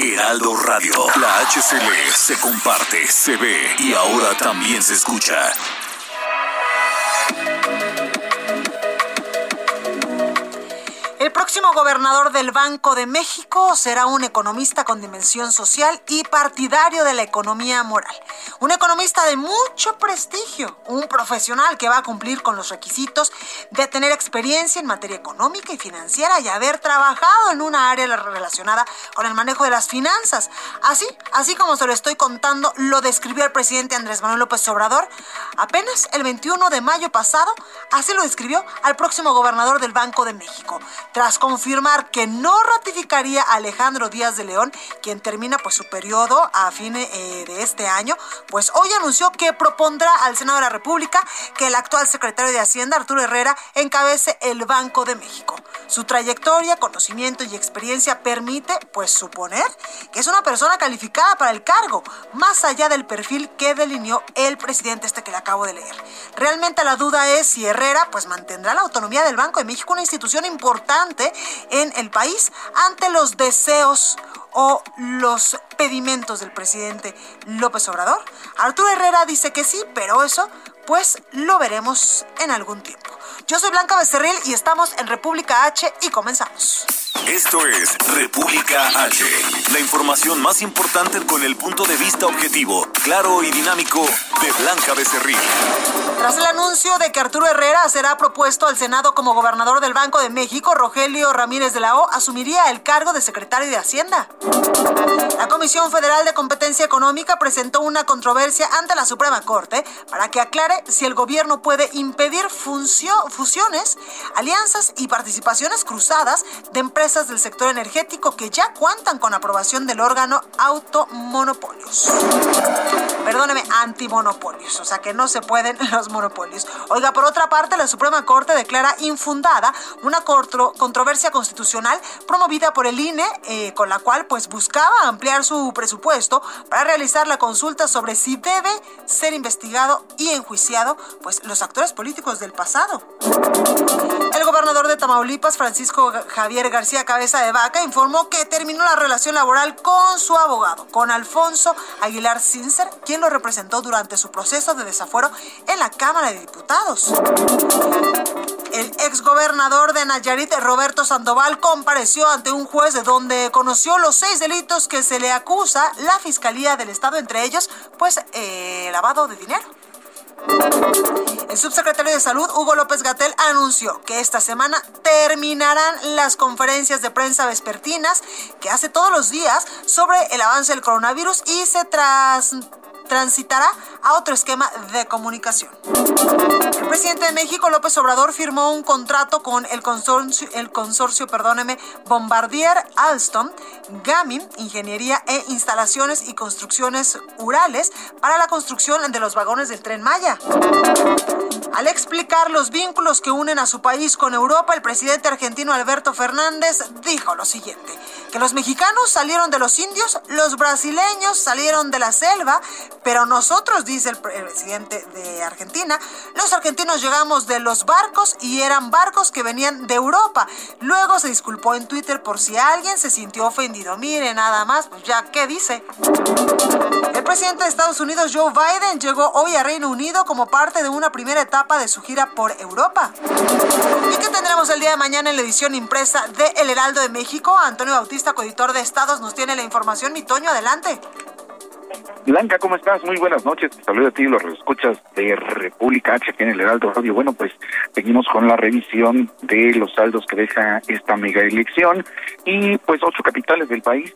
Heraldo Radio. La HCL se comparte, se ve y ahora también se escucha. El próximo gobernador del Banco de México será un economista con dimensión social y partidario de la economía moral. Un economista de mucho prestigio, un profesional que va a cumplir con los requisitos de tener experiencia en materia económica y financiera y haber trabajado en una área relacionada con el manejo de las finanzas. Así, así como se lo estoy contando, lo describió el presidente Andrés Manuel López Obrador apenas el 21 de mayo pasado, así lo describió al próximo gobernador del Banco de México tras confirmar que no ratificaría a Alejandro Díaz de León, quien termina pues su periodo a fin eh, de este año, pues hoy anunció que propondrá al Senado de la República que el actual secretario de Hacienda, Arturo Herrera, encabece el Banco de México. Su trayectoria, conocimiento y experiencia permite pues suponer que es una persona calificada para el cargo, más allá del perfil que delineó el presidente este que le acabo de leer. Realmente la duda es si Herrera pues mantendrá la autonomía del Banco de México, una institución importante en el país ante los deseos o los pedimentos del presidente López Obrador? Arturo Herrera dice que sí, pero eso pues lo veremos en algún tiempo. Yo soy Blanca Becerril y estamos en República H y comenzamos. Esto es República H, la información más importante con el punto de vista objetivo, claro y dinámico de Blanca Becerril. Tras el anuncio de que Arturo Herrera será propuesto al Senado como gobernador del Banco de México, Rogelio Ramírez de la O asumiría el cargo de secretario de Hacienda. La Comisión Federal de Competencia Económica presentó una controversia ante la Suprema Corte para que aclare si el gobierno puede impedir fusiones, alianzas y participaciones cruzadas de empresas del sector energético que ya cuentan con aprobación del órgano automonopolios. Perdóneme, antimonopolios, o sea que no se pueden los monopolios. Oiga, por otra parte, la Suprema Corte declara infundada una controversia constitucional promovida por el INE, eh, con la cual pues buscaba ampliar su presupuesto para realizar la consulta sobre si debe ser investigado y enjuiciado pues los actores políticos del pasado. El gobernador de Tamaulipas, Francisco Javier García Cabeza de Vaca, informó que terminó la relación laboral con su abogado, con Alfonso Aguilar Cincer, quien lo representó durante su proceso de desafuero en la Cámara de Diputados. El exgobernador de Nayarit, Roberto Sandoval, compareció ante un juez de donde conoció los seis delitos que se le acusa la Fiscalía del Estado, entre ellos, pues, eh, lavado de dinero. El subsecretario de Salud, Hugo López Gatel, anunció que esta semana terminarán las conferencias de prensa vespertinas que hace todos los días sobre el avance del coronavirus y se tras transitará a otro esquema de comunicación. El presidente de México, López Obrador, firmó un contrato con el consorcio, el consorcio perdóneme, Bombardier Alstom, GAMI, Ingeniería e Instalaciones y Construcciones Urales para la construcción de los vagones del tren Maya. Al explicar los vínculos que unen a su país con Europa, el presidente argentino Alberto Fernández dijo lo siguiente, que los mexicanos salieron de los indios, los brasileños salieron de la selva, pero nosotros, dice el presidente de Argentina, los argentinos llegamos de los barcos y eran barcos que venían de Europa. Luego se disculpó en Twitter por si alguien se sintió ofendido. Mire, nada más, pues ya, ¿qué dice? El presidente de Estados Unidos, Joe Biden, llegó hoy a Reino Unido como parte de una primera etapa de su gira por Europa. ¿Y qué tendremos el día de mañana en la edición impresa de El Heraldo de México? Antonio Bautista, coeditor de Estados, nos tiene la información. Mi Toño, adelante. Blanca, ¿cómo estás? Muy buenas noches. Te saludo a ti los escuchas de República H aquí en el Heraldo Radio. Bueno, pues seguimos con la revisión de los saldos que deja esta mega elección y pues ocho capitales del país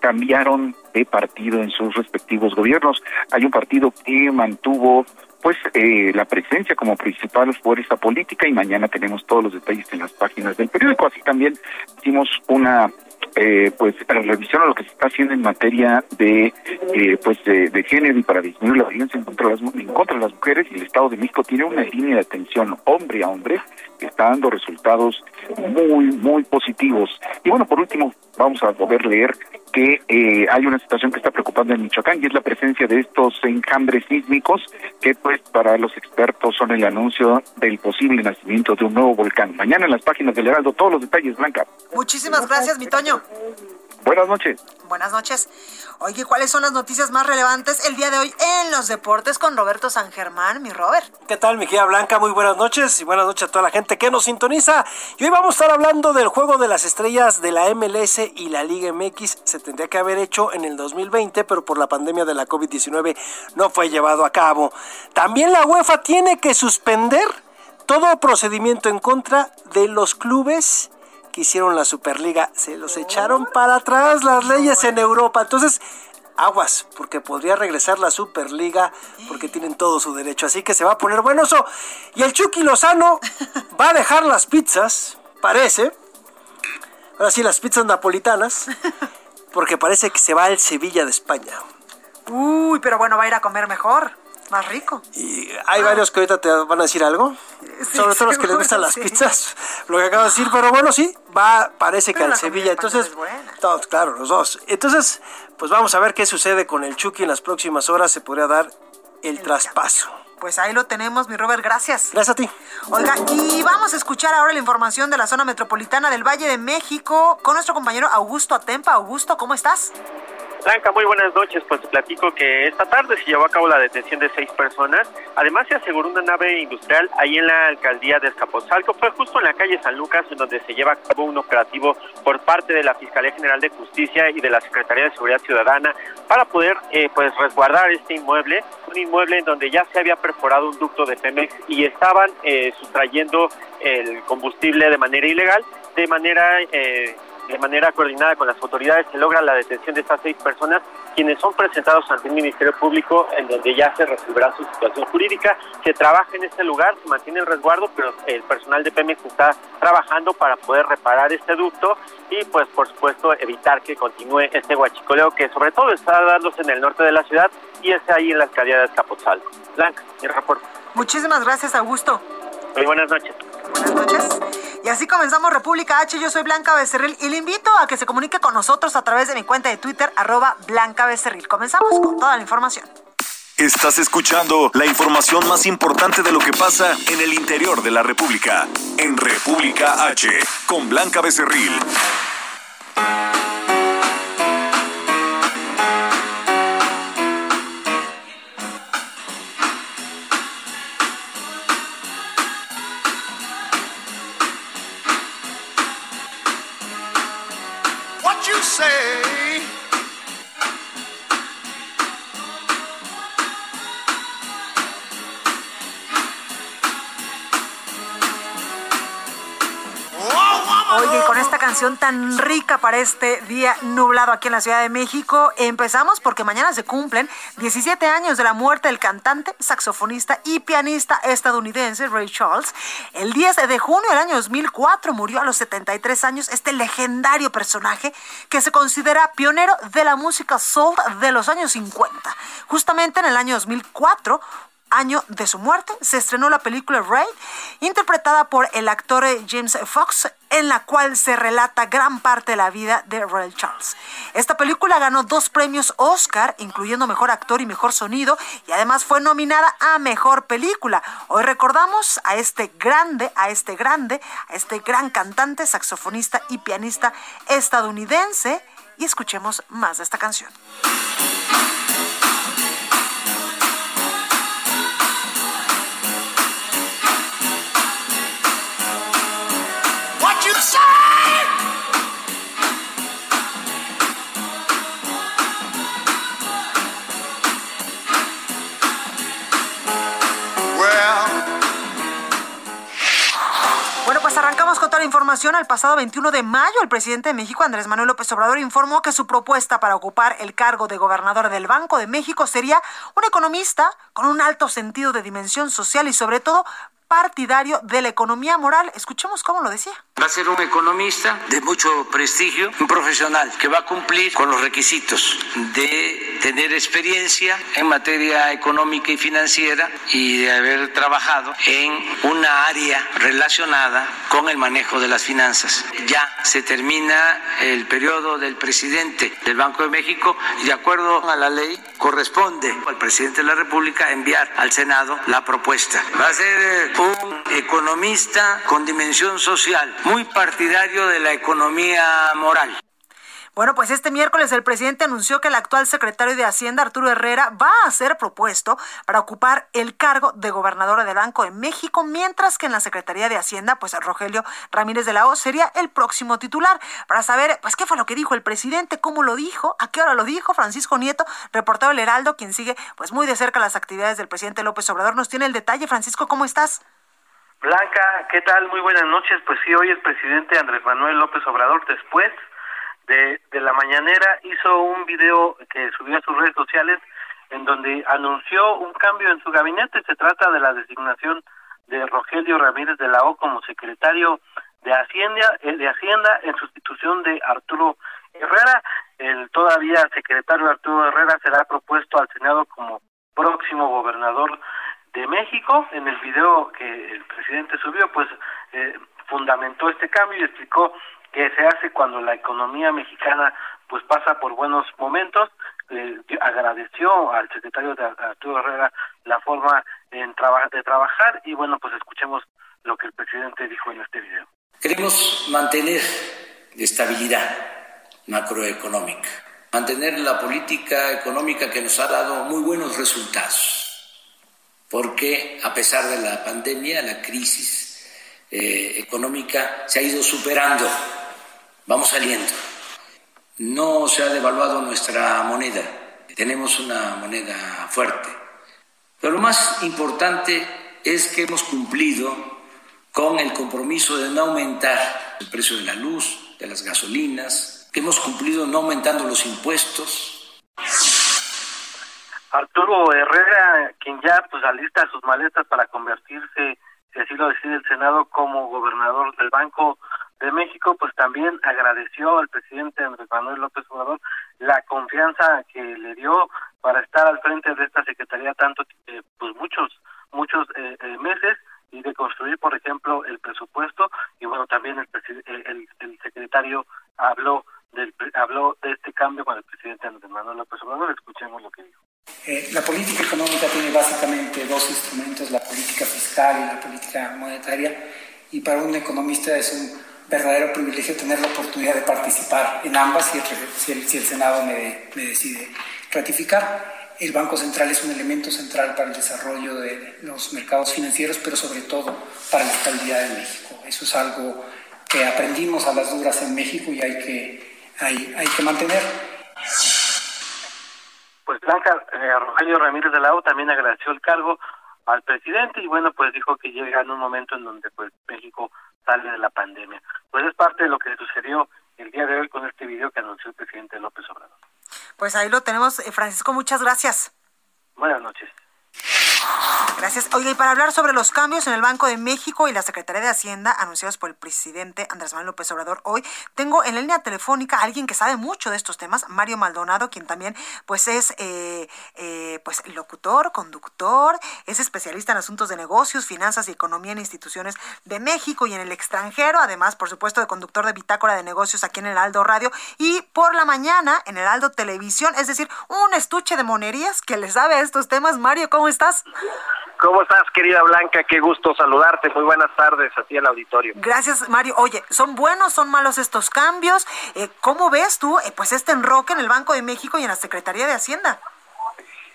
cambiaron de partido en sus respectivos gobiernos. Hay un partido que mantuvo pues eh, la presencia como principal fuerza política y mañana tenemos todos los detalles en las páginas del periódico. Así también hicimos una eh, pues revisión a lo que se está haciendo en materia de eh, pues de, género y para disminuir la violencia en contra, de las, mujeres y el Estado de México tiene una línea de atención hombre a hombre que está dando resultados muy muy positivos. Y bueno por último vamos a poder leer que eh, hay una situación que está preocupando en Michoacán y es la presencia de estos enjambres sísmicos que pues para los expertos son el anuncio del posible nacimiento de un nuevo volcán. Mañana en las páginas del Heraldo todos los detalles, Blanca. Muchísimas gracias, mi Toño. Buenas noches. Buenas noches. Oye, ¿cuáles son las noticias más relevantes el día de hoy en los deportes con Roberto San Germán, mi Robert? ¿Qué tal, mi querida Blanca? Muy buenas noches y buenas noches a toda la gente que nos sintoniza. Y hoy vamos a estar hablando del juego de las estrellas de la MLS y la Liga MX. Se tendría que haber hecho en el 2020, pero por la pandemia de la COVID-19 no fue llevado a cabo. También la UEFA tiene que suspender todo procedimiento en contra de los clubes que hicieron la Superliga. Se los echaron para atrás las leyes en Europa. Entonces, aguas, porque podría regresar la Superliga, porque tienen todo su derecho. Así que se va a poner bueno eso. Y el Chucky Lozano va a dejar las pizzas, parece. Ahora sí, las pizzas napolitanas, porque parece que se va al Sevilla de España. Uy, pero bueno, va a ir a comer mejor. Más rico. Y hay varios que ahorita te van a decir algo. sobre todo los que les gustan las pizzas. Lo que acabo de decir, pero bueno, sí, va, parece que al Sevilla. Entonces, todos, claro, los dos. Entonces, pues vamos a ver qué sucede con el Chucky en las próximas horas. Se podría dar el, traspaso. Pues ahí lo tenemos, mi Robert, gracias. Gracias a ti. Oiga, y vamos a escuchar ahora la información de la zona metropolitana del Valle de México con nuestro compañero Augusto Atempa. Augusto, ¿cómo estás? Blanca, muy buenas noches. Pues platico que esta tarde se llevó a cabo la detención de seis personas. Además, se aseguró una nave industrial ahí en la alcaldía de Escapotzalco. Fue justo en la calle San Lucas, en donde se lleva a cabo un operativo por parte de la Fiscalía General de Justicia y de la Secretaría de Seguridad Ciudadana para poder eh, pues resguardar este inmueble. Un inmueble en donde ya se había perforado un ducto de Pemex y estaban eh, sustrayendo el combustible de manera ilegal, de manera eh, de manera coordinada con las autoridades se logra la detención de estas seis personas quienes son presentados ante el Ministerio Público en donde ya se resolverá su situación jurídica. Se trabaja en este lugar, se mantiene el resguardo, pero el personal de Pemex está trabajando para poder reparar este ducto y pues por supuesto evitar que continúe este huachicoleo que sobre todo está dándose en el norte de la ciudad y es ahí en la alcaldía de Escapotzalco. Blanca, mi reporte. Muchísimas gracias, Augusto. Muy buenas noches. Buenas noches. Y así comenzamos República H. Yo soy Blanca Becerril y le invito a que se comunique con nosotros a través de mi cuenta de Twitter, arroba Blanca Becerril. Comenzamos con toda la información. Estás escuchando la información más importante de lo que pasa en el interior de la República. En República H, con Blanca Becerril. Tan rica para este día nublado aquí en la Ciudad de México. Empezamos porque mañana se cumplen 17 años de la muerte del cantante, saxofonista y pianista estadounidense Ray Charles. El 10 de junio del año 2004 murió a los 73 años este legendario personaje que se considera pionero de la música soul de los años 50. Justamente en el año 2004 año de su muerte, se estrenó la película Ray, interpretada por el actor James Fox, en la cual se relata gran parte de la vida de Ray Charles. Esta película ganó dos premios Oscar, incluyendo Mejor Actor y Mejor Sonido, y además fue nominada a Mejor Película. Hoy recordamos a este grande, a este grande, a este gran cantante, saxofonista y pianista estadounidense, y escuchemos más de esta canción. Bueno, pues arrancamos con toda la información. El pasado 21 de mayo, el presidente de México, Andrés Manuel López Obrador, informó que su propuesta para ocupar el cargo de gobernador del Banco de México sería un economista con un alto sentido de dimensión social y sobre todo partidario de la economía moral. Escuchemos cómo lo decía. Va a ser un economista de mucho prestigio, un profesional que va a cumplir con los requisitos de tener experiencia en materia económica y financiera y de haber trabajado en una área relacionada con el manejo de las finanzas. Ya se termina el periodo del presidente del Banco de México y de acuerdo a la ley corresponde al presidente de la República enviar al Senado la propuesta. Va a ser eh, un economista con dimensión social, muy partidario de la economía moral. Bueno, pues este miércoles el presidente anunció que el actual secretario de Hacienda, Arturo Herrera, va a ser propuesto para ocupar el cargo de gobernador del Banco de México, mientras que en la Secretaría de Hacienda, pues Rogelio Ramírez de la O sería el próximo titular. Para saber, pues, qué fue lo que dijo el presidente, cómo lo dijo, a qué hora lo dijo, Francisco Nieto, reportero del Heraldo, quien sigue, pues, muy de cerca las actividades del presidente López Obrador, nos tiene el detalle. Francisco, ¿cómo estás? Blanca, ¿qué tal? Muy buenas noches. Pues sí, hoy el presidente Andrés Manuel López Obrador, después de, de la mañanera, hizo un video que subió a sus redes sociales en donde anunció un cambio en su gabinete. Se trata de la designación de Rogelio Ramírez de la O como secretario de Hacienda, eh, de Hacienda en sustitución de Arturo Herrera. El todavía secretario Arturo Herrera será propuesto al Senado como próximo gobernador de México. En el video que el presidente subió, pues eh, fundamentó este cambio y explicó que se hace cuando la economía mexicana pues pasa por buenos momentos. Eh, agradeció al secretario de Arturo Herrera la forma en de trabajar y bueno, pues escuchemos lo que el presidente dijo en este video. Queremos mantener estabilidad macroeconómica, mantener la política económica que nos ha dado muy buenos resultados porque a pesar de la pandemia, la crisis eh, económica se ha ido superando, vamos saliendo. No se ha devaluado nuestra moneda, tenemos una moneda fuerte. Pero lo más importante es que hemos cumplido con el compromiso de no aumentar el precio de la luz, de las gasolinas, que hemos cumplido no aumentando los impuestos, Arturo Herrera, quien ya pues alista sus maletas para convertirse, si así lo decide el Senado, como gobernador del Banco de México, pues también agradeció al presidente Andrés Manuel López Obrador la confianza que le dio para estar al frente de esta secretaría tanto eh, pues muchos muchos eh, eh, meses y de construir por ejemplo el presupuesto. Y bueno también el, el, el secretario habló del habló de este cambio con el presidente Andrés Manuel López Obrador. Escuchemos lo que dijo. Eh, la política económica tiene básicamente dos instrumentos, la política fiscal y la política monetaria, y para un economista es un verdadero privilegio tener la oportunidad de participar en ambas si el, si el, Senado me, me, decide ratificar. El Banco Central es un elemento central para el desarrollo de los mercados financieros, pero sobre todo para la estabilidad de México. Eso es algo que aprendimos a las duras en México y hay que, hay, hay que mantener. Pues Blanca eh, Rogelio Ramírez de la también agradeció el cargo al presidente y bueno, pues dijo que llega en un momento en donde pues México sale de la pandemia. Pues es parte de lo que sucedió el día de hoy con este video que anunció el presidente López Obrador. Pues ahí lo tenemos, eh, Francisco, muchas gracias. Buenas noches. Gracias. Oye, y para hablar sobre los cambios en el Banco de México y la Secretaría de Hacienda anunciados por el presidente Andrés Manuel López Obrador hoy, tengo en la línea telefónica a alguien que sabe mucho de estos temas, Mario Maldonado, quien también pues es eh, eh, pues locutor, conductor, es especialista en asuntos de negocios, finanzas y economía en instituciones de México y en el extranjero, además, por supuesto, de conductor de bitácora de negocios aquí en el Aldo Radio y por la mañana en el Aldo Televisión, es decir, un estuche de monerías que le sabe a estos temas. Mario, ¿cómo estás? ¿Cómo estás, querida Blanca? Qué gusto saludarte. Muy buenas tardes a ti al auditorio. Gracias, Mario. Oye, ¿son buenos, son malos estos cambios? Eh, ¿Cómo ves tú eh, pues este enroque en el Banco de México y en la Secretaría de Hacienda?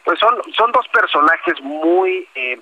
Pues son, son dos personajes muy eh,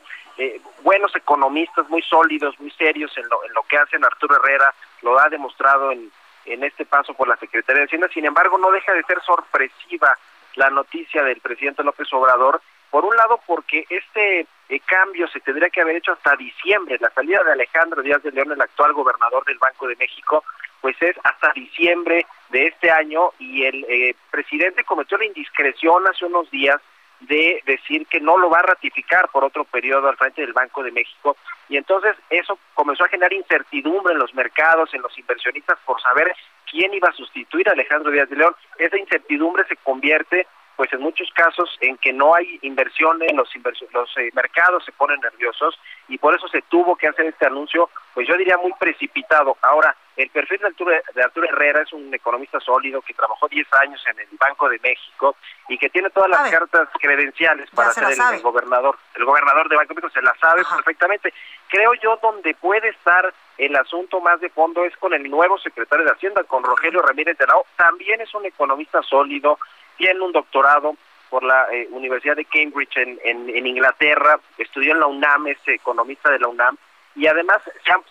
buenos economistas, muy sólidos, muy serios en lo, en lo que hacen. Arturo Herrera lo ha demostrado en, en este paso por la Secretaría de Hacienda. Sin embargo, no deja de ser sorpresiva la noticia del presidente López Obrador Por un lado, porque este eh, cambio se tendría que haber hecho hasta diciembre. La salida de Alejandro Díaz de León, el actual gobernador del Banco de México, pues es hasta diciembre de este año y el eh, presidente cometió la indiscreción hace unos días de decir que no lo va a ratificar por otro periodo al frente del Banco de México y entonces eso comenzó a generar incertidumbre en los mercados, en los inversionistas por saber quién iba a sustituir a Alejandro Díaz de León. Esa incertidumbre se convierte pues en muchos casos en que no hay inversiones, los, los eh, mercados se ponen nerviosos y por eso se tuvo que hacer este anuncio, pues yo diría muy precipitado. Ahora, el perfil de Arturo, de Arturo Herrera es un economista sólido que trabajó 10 años en el Banco de México y que tiene todas las cartas credenciales para ser el, gobernador. El gobernador de Banco de México se la sabe perfectamente. Creo yo donde puede estar el asunto más de fondo es con el nuevo secretario de Hacienda, con Rogelio Ramírez de la O. También es un economista sólido, tiene un doctorado por la eh, Universidad de Cambridge en, en, Inglaterra, estudió en la UNAM, es economista de la UNAM, y además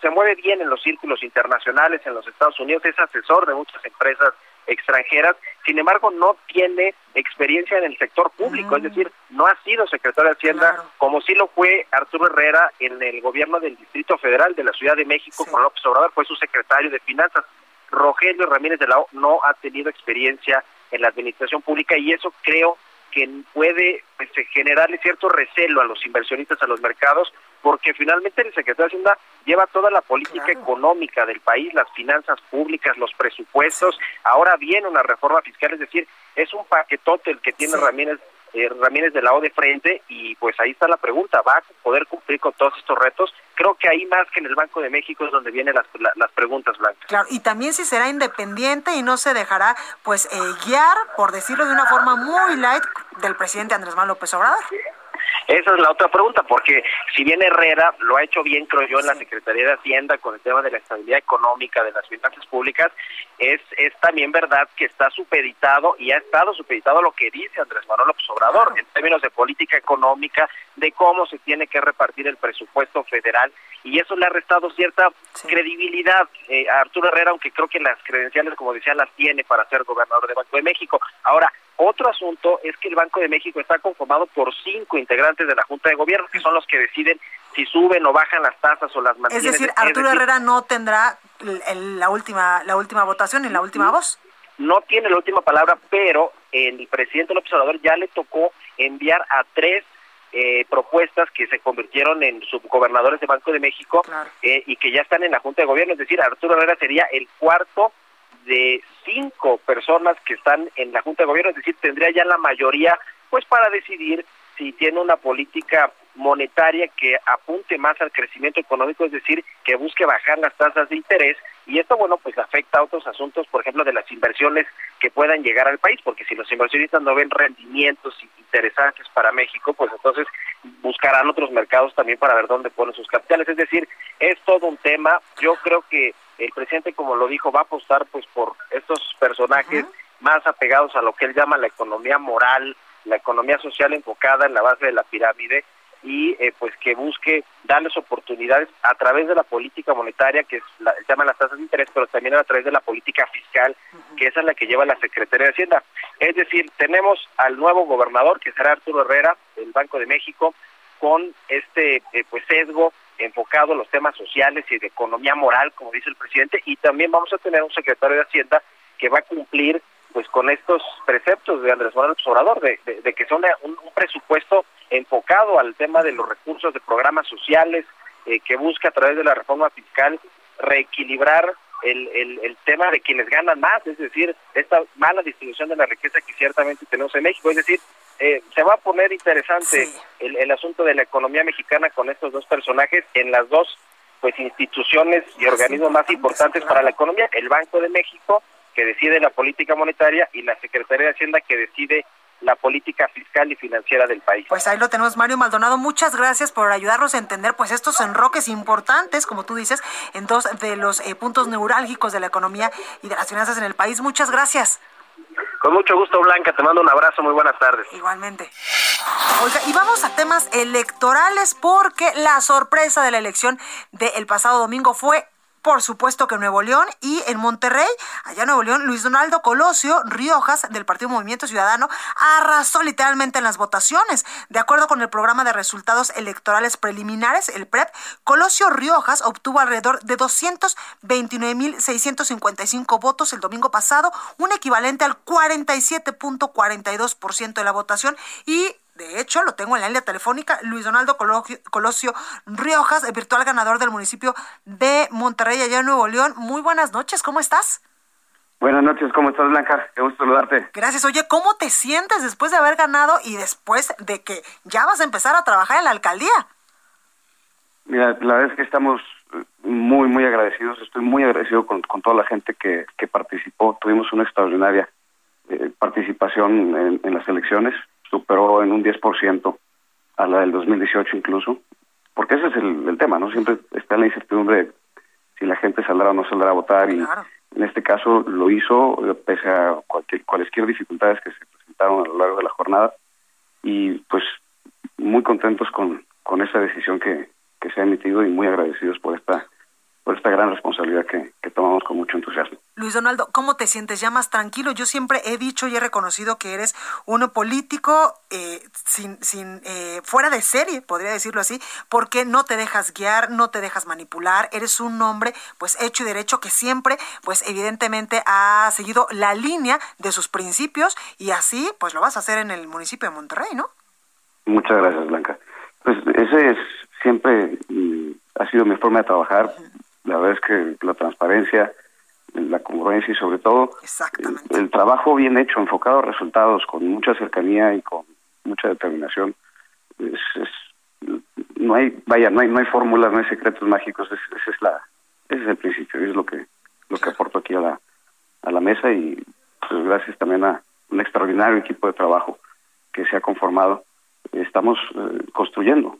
se, mueve bien en los círculos internacionales en los Estados Unidos, es asesor de muchas empresas extranjeras, sin embargo no tiene experiencia en el sector público, es mm. decir, no ha sido secretario de Hacienda como sí lo fue Arturo Herrera en el gobierno del Distrito Federal de la Ciudad de México con López Obrador, fue su secretario de Finanzas. Rogelio Ramírez de la O no ha tenido experiencia en la administración pública y eso creo que puede pues, generarle cierto recelo a los inversionistas, a los mercados, porque finalmente el secretario de Hacienda lleva toda la política económica del país, las finanzas públicas, los presupuestos. Ahora viene una reforma fiscal, es decir, es un paquetote el que tiene Ramírez eh, Ramírez de la O de frente y pues ahí está la pregunta, ¿va a poder cumplir con todos estos retos? Creo que ahí más que en el Banco de México es donde vienen las, las preguntas, Blanca. Claro, y también si será independiente y no se dejará pues eh, guiar, por decirlo de una forma muy light, del presidente Andrés Manuel López Obrador. Esa es la otra pregunta, porque si bien Herrera lo ha hecho bien, creo yo, en la Secretaría de Hacienda con el tema de la estabilidad económica de las finanzas públicas, es, es también verdad que está supeditado y ha estado supeditado a lo que dice Andrés Manuel López Obrador en términos de política económica, de cómo se tiene que repartir el presupuesto federal y eso le ha restado cierta credibilidad eh, a Arturo Herrera, aunque creo que las credenciales, como decía, las tiene para ser gobernador de Banco de México. Ahora, otro asunto es que el Banco de México está conformado por cinco integrantes de la Junta de Gobierno, que son los que deciden si suben o bajan las tasas o las mantienen. Es decir, Arturo Herrera no tendrá la última la última votación y la última voz. No tiene la última palabra, pero el presidente López Obrador ya le tocó enviar a tres eh, propuestas que se convirtieron en subgobernadores de Banco de México eh, y que ya están en la Junta de Gobierno. Es decir, Arturo Herrera sería el cuarto de cinco personas que están en la Junta de Gobierno, es decir, tendría ya la mayoría pues para decidir si tiene una política monetaria que apunte más al crecimiento económico, es decir, que busque bajar las tasas de interés y esto, bueno, pues afecta a otros asuntos, por ejemplo, de las inversiones que puedan llegar al país, porque si los inversionistas no ven rendimientos interesantes para México, pues entonces buscarán otros mercados también para ver dónde ponen sus capitales. Es decir, es todo un tema. Yo creo que el presidente, como lo dijo, va a apostar pues por estos personajes más apegados a lo que él llama la economía moral, la economía social enfocada en la base de la pirámide y eh, pues que busque darles oportunidades a través de la política monetaria que es la, llaman las tasas de interés, pero también a través de la política fiscal, que esa es la que lleva la Secretaría de Hacienda. Es decir, tenemos al nuevo gobernador, que será Arturo Herrera, del Banco de México, con este eh, pues sesgo enfocado en los temas sociales y de economía moral, como dice el presidente, y también vamos a tener un secretario de Hacienda que va a cumplir pues con estos preceptos de Andrés Manuel Obrador, de, de, que son un, presupuesto enfocado al tema de los recursos de programas sociales, eh, que busca a través de la reforma fiscal reequilibrar el, el, el, tema de quienes ganan más, es decir, esta mala distribución de la riqueza que ciertamente tenemos en México, es decir, eh, se va a poner interesante el, el asunto de la economía mexicana con estos dos personajes en las dos pues instituciones y organismos más importantes para la economía, el Banco de México, que decide la política monetaria, y la Secretaría de Hacienda, que decide la política fiscal y financiera del país. Pues ahí lo tenemos, Mario Maldonado. Muchas gracias por ayudarnos a entender pues estos enroques importantes, como tú dices, en dos de los eh, puntos neurálgicos de la economía y de las finanzas en el país. Muchas gracias. Con mucho gusto, Blanca. Te mando un abrazo. Muy buenas tardes. Igualmente. Oiga, y vamos a temas electorales porque la sorpresa de la elección del pasado domingo fue por supuesto que Nuevo León y en Monterrey, allá en Nuevo León, Luis Donaldo Colosio Riojas del Partido Movimiento Ciudadano arrasó literalmente en las votaciones. De acuerdo con el programa de resultados electorales preliminares, el PREP, Colosio Riojas obtuvo alrededor de 229.655 votos el domingo pasado, un equivalente al 47.42% de la votación y de hecho, lo tengo en la línea telefónica, Luis Donaldo Colosio Riojas, el virtual ganador del municipio de Monterrey, allá en Nuevo León. Muy buenas noches, ¿cómo estás? Buenas noches, ¿cómo estás, Blanca? Qué gusto saludarte. Gracias. Oye, ¿cómo te sientes después de haber ganado y después de que ya vas a empezar a trabajar en la alcaldía? Mira, la verdad es que estamos muy, muy agradecidos. Estoy muy agradecido con, toda la gente que, participó. Tuvimos una extraordinaria eh, participación en las elecciones superó en un 10% a la del 2018 incluso, porque ese es el, tema, ¿no? Siempre está la incertidumbre si la gente saldrá o no saldrá a votar y en este caso lo hizo eh, pese a cualquier, cualquier dificultades que se presentaron a lo largo de la jornada y pues muy contentos con, con esa decisión que, que se ha emitido y muy agradecidos por esta por esta gran responsabilidad que, tomamos con mucho entusiasmo. Luis Donaldo, ¿cómo te sientes ya más tranquilo? Yo siempre he dicho y he reconocido que eres un político eh, sin, sin eh, fuera de serie, podría decirlo así, porque no te dejas guiar, no te dejas manipular, eres un hombre pues hecho y derecho que siempre pues evidentemente ha seguido la línea de sus principios y así pues lo vas a hacer en el municipio de Monterrey, ¿no? Muchas gracias, Blanca. Pues ese es siempre mm, ha sido mi forma de trabajar. La verdad es que la transparencia, la congruencia y sobre todo el, trabajo bien hecho, enfocado a resultados, con mucha cercanía y con mucha determinación, no hay, vaya, no hay, no hay fórmulas, no hay secretos mágicos, ese, es la, ese es el principio, es lo que, lo que aporto aquí a la, a la mesa y pues gracias también a un extraordinario equipo de trabajo que se ha conformado, estamos eh, construyendo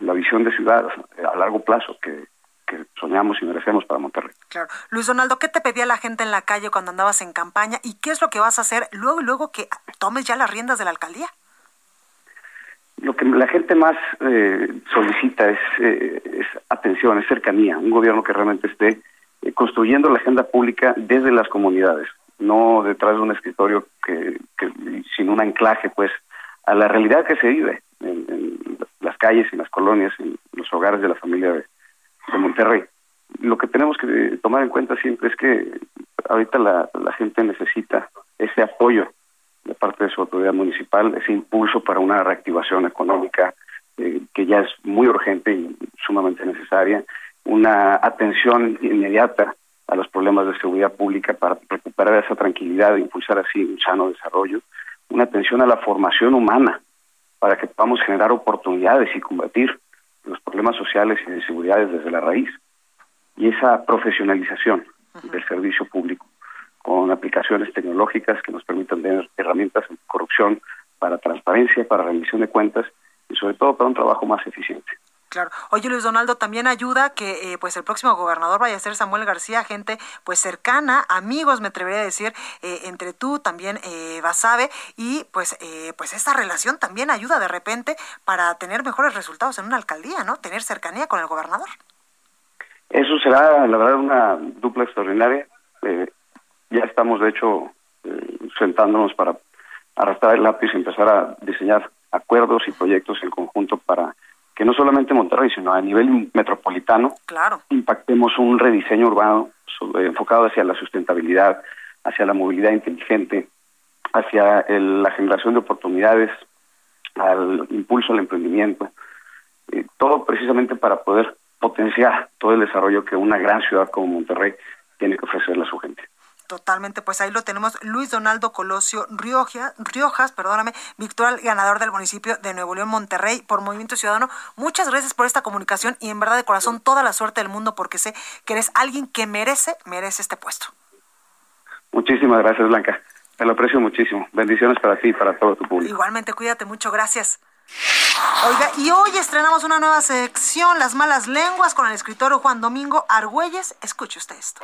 la visión de ciudad a largo plazo que que soñamos y merecemos para Monterrey. Claro. Luis Donaldo, ¿qué te pedía la gente en la calle cuando andabas en campaña y qué es lo que vas a hacer luego y luego que tomes ya las riendas de la alcaldía? Lo que la gente más eh, solicita es, eh, es, atención, es cercanía, un gobierno que realmente esté eh, construyendo la agenda pública desde las comunidades, no detrás de un escritorio que, que sin un anclaje pues a la realidad que se vive en, en las calles, en las colonias, en los hogares de la familia de, de Monterrey. Lo que tenemos que tomar en cuenta siempre es que ahorita la, gente necesita ese apoyo de parte de su autoridad municipal, ese impulso para una reactivación económica eh, que ya es muy urgente y sumamente necesaria, una atención inmediata a los problemas de seguridad pública para recuperar esa tranquilidad e impulsar así un sano desarrollo, una atención a la formación humana para que podamos generar oportunidades y combatir los problemas sociales y de seguridad desde la raíz y esa profesionalización del servicio público con aplicaciones tecnológicas que nos permitan tener herramientas en corrupción para transparencia, para rendición de cuentas y sobre todo para un trabajo más eficiente. Claro. Oye, Luis Donaldo, también ayuda que eh, pues el próximo gobernador vaya a ser Samuel García, gente pues cercana, amigos, me atrevería a decir, eh, entre tú, también eh, Basabe, y pues eh, pues esta relación también ayuda de repente para tener mejores resultados en una alcaldía, ¿no? Tener cercanía con el gobernador. Eso será, la verdad, una dupla extraordinaria. ya estamos, de hecho, sentándonos para arrastrar el lápiz y empezar a diseñar acuerdos y proyectos en conjunto para que no solamente Monterrey, sino a nivel metropolitano, claro. impactemos un rediseño urbano enfocado hacia la sustentabilidad, hacia la movilidad inteligente, hacia la generación de oportunidades, al impulso al emprendimiento, eh, todo precisamente para poder potenciar todo el desarrollo que una gran ciudad como Monterrey tiene que ofrecerle a su gente. Totalmente, pues ahí lo tenemos. Luis Donaldo Colosio Rioja, Riojas, perdóname, virtual ganador del municipio de Nuevo León, Monterrey, por Movimiento Ciudadano. Muchas gracias por esta comunicación y en verdad de corazón toda la suerte del mundo porque sé que eres alguien que merece, merece este puesto. Muchísimas gracias, Blanca. Te lo aprecio muchísimo. Bendiciones para ti y para todo tu público. Igualmente, cuídate mucho, gracias. Oiga, y hoy estrenamos una nueva sección, Las Malas Lenguas, con el escritor Juan Domingo Argüelles. Escuche usted esto.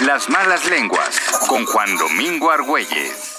Las malas lenguas con Juan Domingo Argüelles.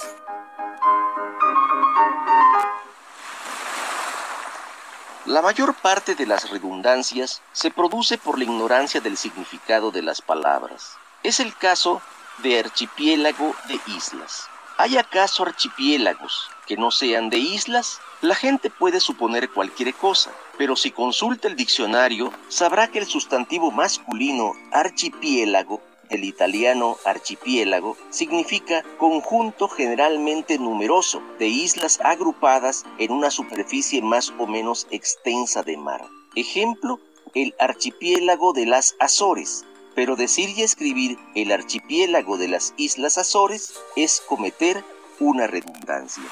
La mayor parte de las redundancias se produce por la ignorancia del significado de las palabras. Es el caso de archipiélago de islas. ¿Hay acaso archipiélagos que no sean de islas? La gente puede suponer cualquier cosa, pero si consulta el diccionario, sabrá que el sustantivo masculino archipiélago el italiano archipiélago significa conjunto generalmente numeroso de islas agrupadas en una superficie más o menos extensa de mar. Ejemplo, el archipiélago de las Azores. Pero decir y escribir el archipiélago de las Islas Azores es cometer una redundancia.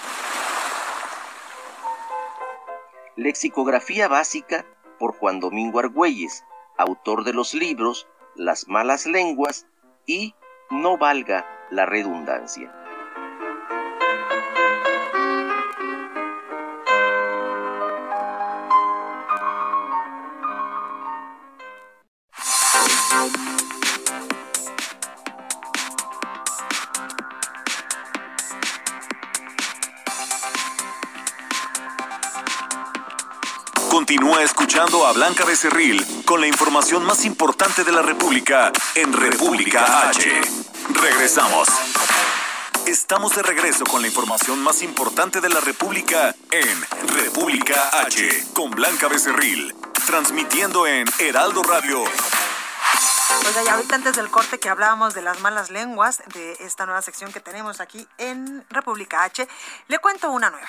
Lexicografía básica por Juan Domingo Argüelles, autor de los libros las malas lenguas y no valga la redundancia. A Blanca Becerril con la información más importante de la República en República H. Regresamos. Estamos de regreso con la información más importante de la República en República H con Blanca Becerril, transmitiendo en Heraldo Radio. Oiga, y ahorita antes del corte que hablábamos de las malas lenguas, de esta nueva sección que tenemos aquí en República H, le cuento una nueva.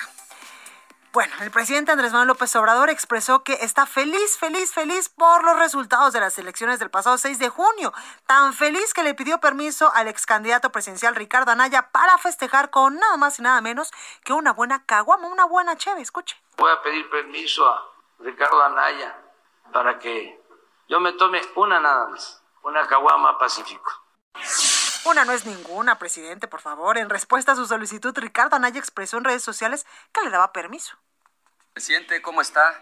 Bueno, el presidente Andrés Manuel López Obrador expresó que está feliz, feliz, feliz por los resultados de las elecciones del pasado 6 de junio. Tan feliz que le pidió permiso al ex candidato presidencial Ricardo Anaya para festejar con nada más y nada menos que una buena caguama, una buena cheve. Escuche. Voy a pedir permiso a Ricardo Anaya para que yo me tome una nada más, una caguama pacífico. Una no es ninguna, presidente, por favor. En respuesta a su solicitud, Ricardo Anaya expresó en redes sociales que le daba permiso. Presidente, ¿cómo está?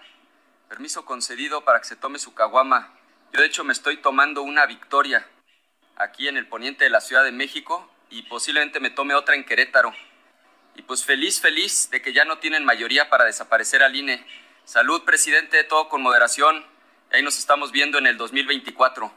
Permiso concedido para que se tome su caguama. Yo de hecho me estoy tomando una victoria aquí en el poniente de la Ciudad de México y posiblemente me tome otra en Querétaro. Y pues feliz, feliz de que ya no tienen mayoría para desaparecer al INE. Salud, presidente, todo con moderación. Ahí nos estamos viendo en el 2024.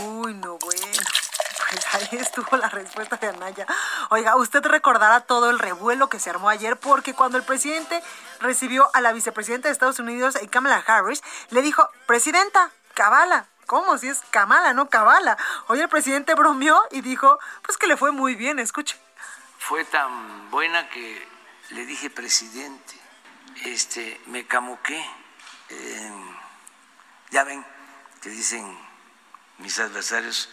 Uy, no bueno. Pues ahí estuvo la respuesta de Anaya. Oiga, usted recordará todo el revuelo que se armó ayer porque cuando el presidente recibió a la vicepresidenta de Estados Unidos, Kamala Harris, le dijo, presidenta, cabala. ¿Cómo? Si es Kamala, no cabala. Hoy el presidente bromeó y dijo, pues que le fue muy bien, escuche. Fue tan buena que le dije, presidente, este, me camuqué. Eh, ya ven que dicen mis adversarios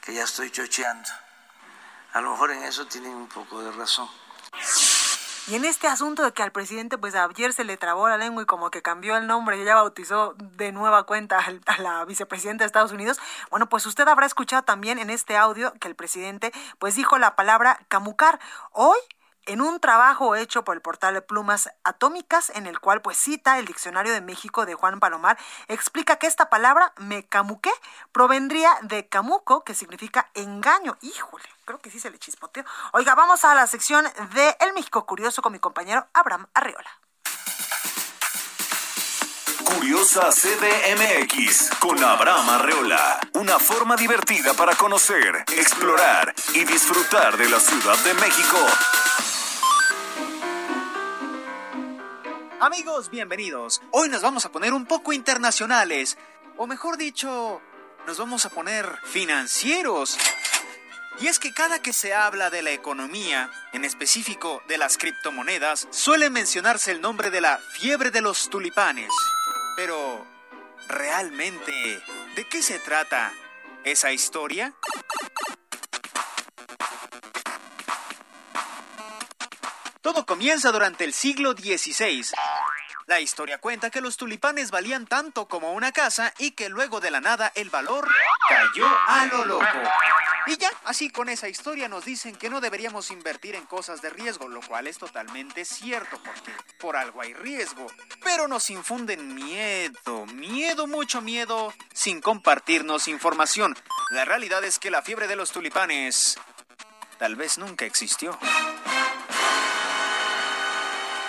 que ya estoy chocheando. A lo mejor en eso tienen un poco de razón. Y en este asunto de que al presidente, pues ayer se le trabó la lengua y como que cambió el nombre y ya bautizó de nueva cuenta a la vicepresidenta de Estados Unidos, bueno, pues usted habrá escuchado también en este audio que el presidente, pues dijo la palabra camucar. Hoy en un trabajo hecho por el portal Plumas Atómicas, en el cual pues cita el Diccionario de México de Juan Palomar, explica que esta palabra, me camuqué, provendría de camuco, que significa engaño. Híjole, creo que sí se le chispoteó. Oiga, vamos a la sección de El México Curioso con mi compañero Abraham Arriola. Curiosa CDMX con Abraham Arreola. Una forma divertida para conocer, explorar y disfrutar de la Ciudad de México. Amigos, bienvenidos. Hoy nos vamos a poner un poco internacionales. O mejor dicho, nos vamos a poner financieros. Y es que cada que se habla de la economía, en específico de las criptomonedas, suele mencionarse el nombre de la fiebre de los tulipanes. Pero, ¿realmente de qué se trata esa historia? Todo comienza durante el siglo XVI. La historia cuenta que los tulipanes valían tanto como una casa y que luego de la nada el valor cayó a lo loco. Y ya, así con esa historia nos dicen que no deberíamos invertir en cosas de riesgo, lo cual es totalmente cierto porque por algo hay riesgo. Pero nos infunden miedo, miedo, mucho miedo, sin compartirnos información. La realidad es que la fiebre de los tulipanes tal vez nunca existió.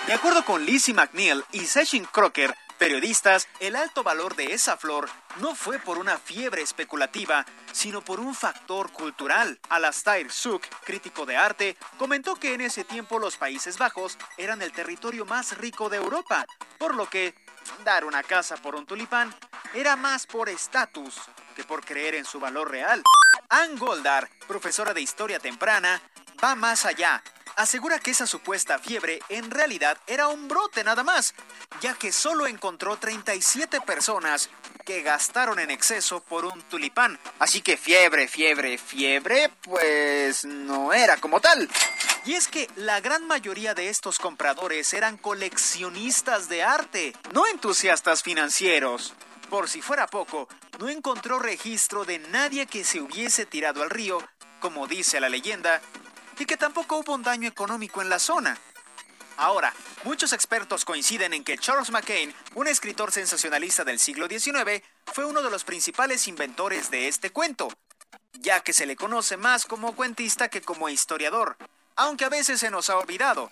De acuerdo con Lizzie McNeil y Session Crocker, periodistas, el alto valor de esa flor no fue por una fiebre especulativa, sino por un factor cultural. Alastair Suk, crítico de arte, comentó que en ese tiempo los Países Bajos eran el territorio más rico de Europa, por lo que dar una casa por un tulipán era más por estatus que por creer en su valor real. Ann Goldar, profesora de historia temprana, va más allá asegura que esa supuesta fiebre en realidad era un brote nada más, ya que solo encontró 37 personas que gastaron en exceso por un tulipán. Así que fiebre, fiebre, fiebre, pues no era como tal. Y es que la gran mayoría de estos compradores eran coleccionistas de arte, no entusiastas financieros. Por si fuera poco, no encontró registro de nadie que se hubiese tirado al río, como dice la leyenda, y que tampoco hubo un daño económico en la zona. Ahora, muchos expertos coinciden en que Charles McCain, un escritor sensacionalista del siglo XIX, fue uno de los principales inventores de este cuento, ya que se le conoce más como cuentista que como historiador, aunque a veces se nos ha olvidado.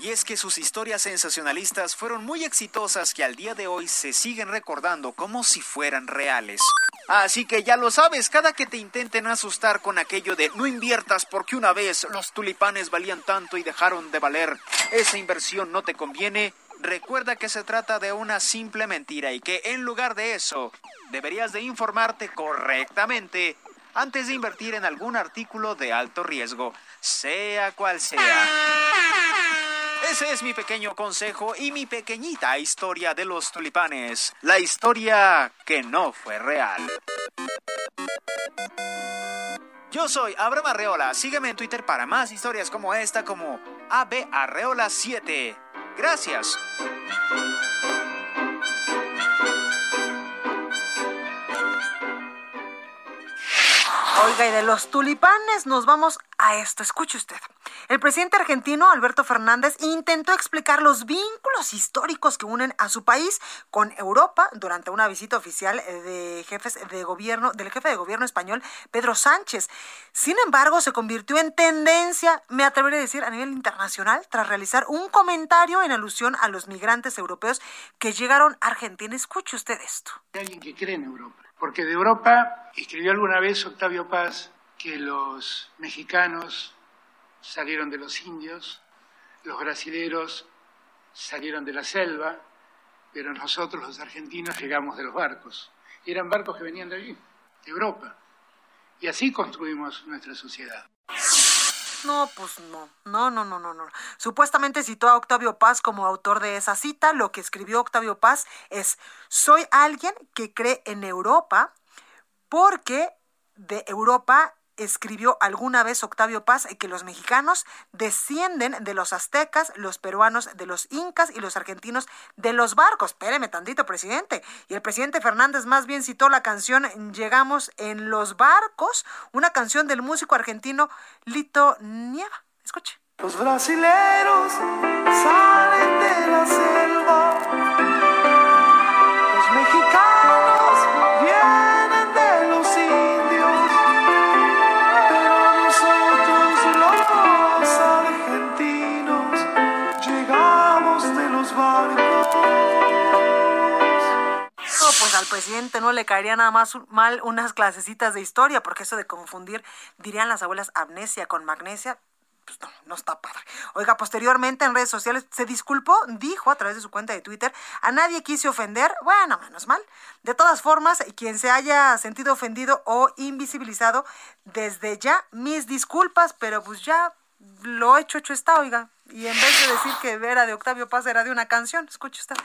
Y es que sus historias sensacionalistas fueron muy exitosas que al día de hoy se siguen recordando como si fueran reales. Así que ya lo sabes, cada que te intenten asustar con aquello de no inviertas porque una vez los tulipanes valían tanto y dejaron de valer, esa inversión no te conviene, recuerda que se trata de una simple mentira y que en lugar de eso, deberías de informarte correctamente antes de invertir en algún artículo de alto riesgo, sea cual sea. Ese es mi pequeño consejo y mi pequeñita historia de los tulipanes. La historia que no fue real. Yo soy Abraham Arreola. Sígueme en Twitter para más historias como esta, como ABArreola7. Gracias. Oiga, y de los tulipanes nos vamos a esto. Escuche usted. El presidente argentino Alberto Fernández intentó explicar los vínculos históricos que unen a su país con Europa durante una visita oficial de jefes de gobierno del jefe de gobierno español Pedro Sánchez. Sin embargo, se convirtió en tendencia, me atreveré a decir, a nivel internacional tras realizar un comentario en alusión a los migrantes europeos que llegaron a Argentina. Escuche usted esto. Hay alguien que cree en Europa porque de Europa escribió alguna vez Octavio Paz que los mexicanos salieron de los indios, los brasileros salieron de la selva, pero nosotros los argentinos llegamos de los barcos. Y eran barcos que venían de allí, de Europa. Y así construimos nuestra sociedad. No, pues no, no, no, no, no, no. Supuestamente citó a Octavio Paz como autor de esa cita. Lo que escribió Octavio Paz es, soy alguien que cree en Europa porque de Europa escribió alguna vez Octavio Paz que los mexicanos descienden de los aztecas, los peruanos de los incas y los argentinos de los barcos. Espéreme tantito, presidente. Y el presidente Fernández más bien citó la canción Llegamos en los barcos, una canción del músico argentino Lito Nieva. Escuche. Los brasileros salen de la selva. Los mexicanos al presidente no le caería nada más mal unas clasecitas de historia, porque eso de confundir, dirían las abuelas, amnesia con magnesia, pues no, no está padre. Oiga, posteriormente en redes sociales se disculpó, dijo a través de su cuenta de Twitter, a nadie quise ofender, bueno, menos mal. De todas formas, quien se haya sentido ofendido o invisibilizado, desde ya mis disculpas, pero pues ya lo hecho, hecho está, oiga. Y en vez de decir que era de Octavio Paz, era de una canción, escuche usted.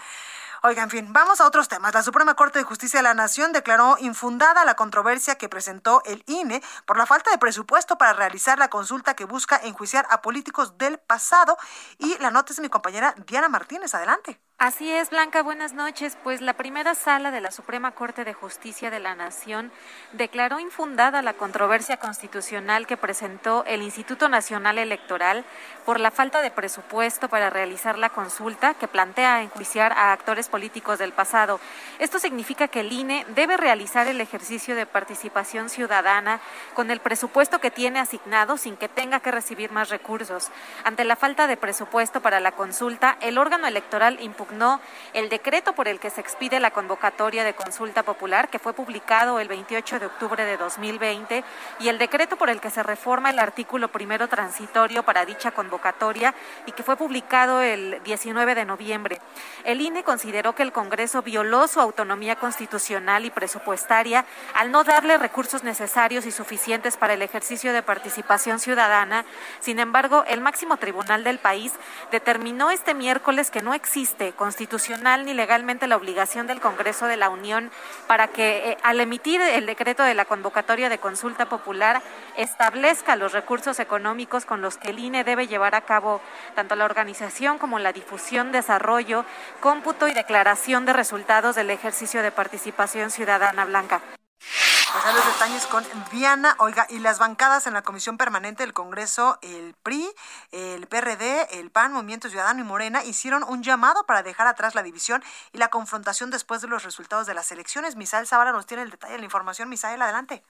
Oiga, en fin, vamos a otros temas. La Suprema Corte de Justicia de la Nación declaró infundada la controversia que presentó el INE por la falta de presupuesto para realizar la consulta que busca enjuiciar a políticos del pasado. Y la nota es de mi compañera Diana Martínez. Adelante. Así es, Blanca, buenas noches. Pues la primera sala de la Suprema Corte de Justicia de la Nación declaró infundada la controversia constitucional que presentó el Instituto Nacional Electoral por la falta de presupuesto para realizar la consulta que plantea enjuiciar a actores políticos del pasado. Esto significa que el INE debe realizar el ejercicio de participación ciudadana con el presupuesto que tiene asignado sin que tenga que recibir más recursos. Ante la falta de presupuesto para la consulta, el órgano electoral impugnó impugnó el decreto por el que se expide la convocatoria de consulta popular, que fue publicado el 28 de octubre de 2020, y el decreto por el que se reforma el artículo primero transitorio para dicha convocatoria y que fue publicado el 19 de noviembre. El INE consideró que el Congreso violó su autonomía constitucional y presupuestaria al no darle recursos necesarios y suficientes para el ejercicio de participación ciudadana. Sin embargo, el máximo tribunal del país determinó este miércoles que no existe constitucional ni legalmente la obligación del Congreso de la Unión para que eh, al emitir el decreto de la convocatoria de consulta popular establezca los recursos económicos con los que el INE debe llevar a cabo tanto la organización como la difusión, desarrollo, cómputo y declaración de resultados del ejercicio de participación ciudadana blanca. Pues los detalles con Viana. Oiga, y las bancadas en la Comisión Permanente del Congreso, el PRI, el PRD, el PAN, Movimiento Ciudadano y Morena, hicieron un llamado para dejar atrás la división y la confrontación después de los resultados de las elecciones. Misael Zavala nos tiene el detalle de la información. Misael, adelante.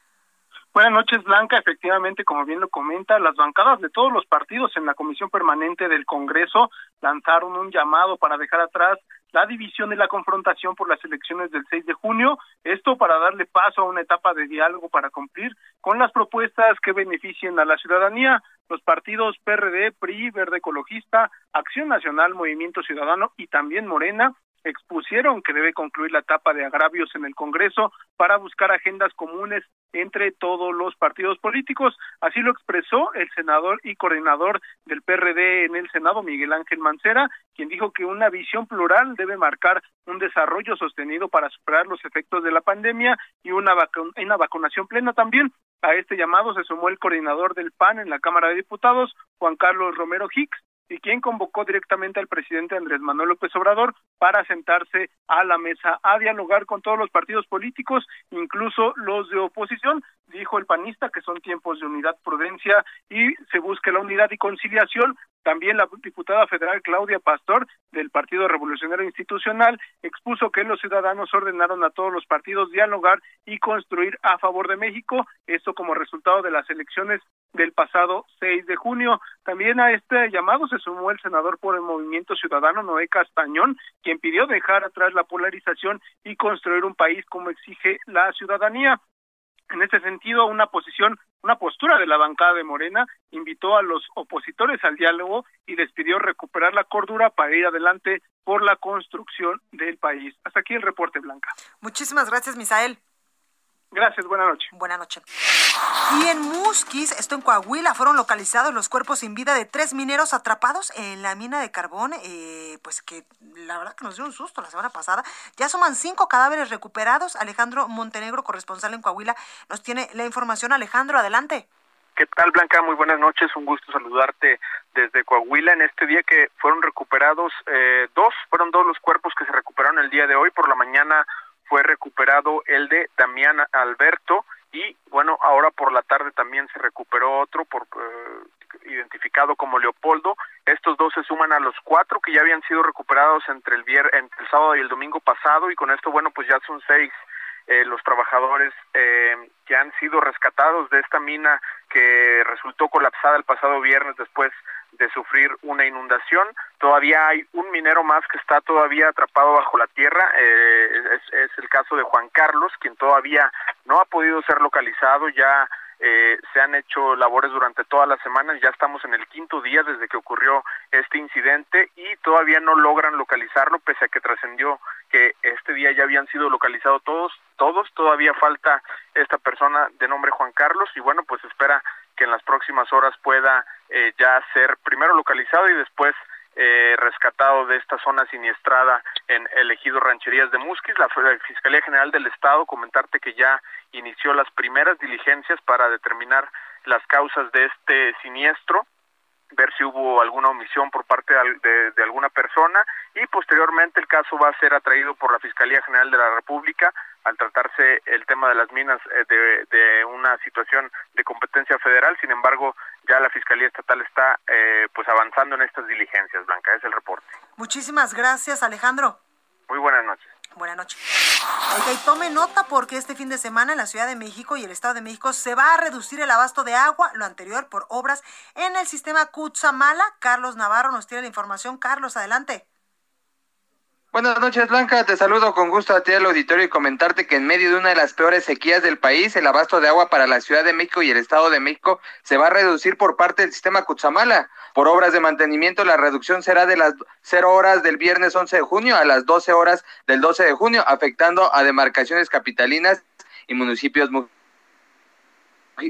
Buenas noches, Blanca. Efectivamente, como bien lo comenta, las bancadas de todos los partidos en la Comisión Permanente del Congreso lanzaron un llamado para dejar atrás la división y la confrontación por las elecciones del 6 de junio, esto para darle paso a una etapa de diálogo para cumplir con las propuestas que beneficien a la ciudadanía. Los partidos PRD, PRI, Verde Ecologista, Acción Nacional, Movimiento Ciudadano y también Morena expusieron que debe concluir la etapa de agravios en el Congreso para buscar agendas comunes entre todos los partidos políticos. Así lo expresó el senador y coordinador del PRD en el Senado, Miguel Ángel Mancera, quien dijo que una visión plural debe marcar un desarrollo sostenido para superar los efectos de la pandemia y una, una vacunación plena también. A este llamado se sumó el coordinador del PAN en la Cámara de Diputados, Juan Carlos Romero Hicks, y quien convocó directamente al presidente Andrés Manuel López Obrador para sentarse a la mesa a dialogar con todos los partidos políticos, incluso los de oposición, dijo el panista que son tiempos de unidad, prudencia y se busque la unidad y conciliación. También la diputada federal Claudia Pastor del Partido Revolucionario Institucional expuso que los ciudadanos ordenaron a todos los partidos dialogar y construir a favor de México, esto como resultado de las elecciones del pasado 6 de junio. También a este llamado se sumó el senador por el Movimiento Ciudadano Noé Castañón, quien pidió dejar atrás la polarización y construir un país como exige la ciudadanía. En ese sentido, una posición, una postura de la bancada de Morena invitó a los opositores al diálogo y les pidió recuperar la cordura para ir adelante por la construcción del país. Hasta aquí el reporte, Blanca. Muchísimas gracias, Misael. Gracias, buena noche. Buena noche. Y en Musquis, esto en Coahuila, fueron localizados los cuerpos sin vida de tres mineros atrapados en la mina de carbón, eh, pues que la verdad que nos dio un susto la semana pasada. Ya suman cinco cadáveres recuperados. Alejandro Montenegro, corresponsal en Coahuila, nos tiene la información. Alejandro, adelante. ¿Qué tal, Blanca? Muy buenas noches. Un gusto saludarte desde Coahuila en este día que fueron recuperados eh, dos, fueron dos los cuerpos que se recuperaron el día de hoy. Por la mañana fue recuperado el de Damián Alberto y bueno, ahora por la tarde también se recuperó otro por eh, identificado como Leopoldo. Estos dos se suman a los cuatro que ya habían sido recuperados entre el vier entre el sábado y el domingo pasado y con esto bueno, pues ya son seis eh, los trabajadores eh, que han sido rescatados de esta mina que resultó colapsada el pasado viernes después de sufrir una inundación. Todavía hay un minero más que está todavía atrapado bajo la tierra. Eh, es, el caso de Juan Carlos, quien todavía no ha podido ser localizado. Ya eh, se han hecho labores durante todas las semanas. Ya estamos en el quinto día desde que ocurrió este incidente y todavía no logran localizarlo, pese a que trascendió que este día ya habían sido localizados todos. Todos todavía falta esta persona de nombre Juan Carlos y bueno, pues espera que en las próximas horas pueda eh, ya ser primero localizado y después eh, rescatado de esta zona siniestrada en el ejido Rancherías de Musquis. La Fiscalía General del Estado comentarte que ya inició las primeras diligencias para determinar las causas de este siniestro ver si hubo alguna omisión por parte de, de, alguna persona y posteriormente el caso va a ser atraído por la Fiscalía General de la República al tratarse el tema de las minas eh, de, de, una situación de competencia federal. Sin embargo, ya la Fiscalía Estatal está eh, pues avanzando en estas diligencias, Blanca. Es el reporte. Muchísimas gracias, Alejandro. Muy buenas noches. Buenas noches. Ok, tome nota porque este fin de semana en la Ciudad de México y el Estado de México se va a reducir el abasto de agua, lo anterior por obras en el sistema Cutzamala. Carlos Navarro nos tiene la información. Carlos, adelante. Buenas noches, Blanca. Te saludo con gusto a ti al auditorio y comentarte que en medio de una de las peores sequías del país, el abasto de agua para la Ciudad de México y el Estado de México se va a reducir por parte del sistema Cutzamala. Por obras de mantenimiento, la reducción será de las 0 horas del viernes 11 de junio a las 12 horas del 12 de junio, afectando a demarcaciones capitalinas y municipios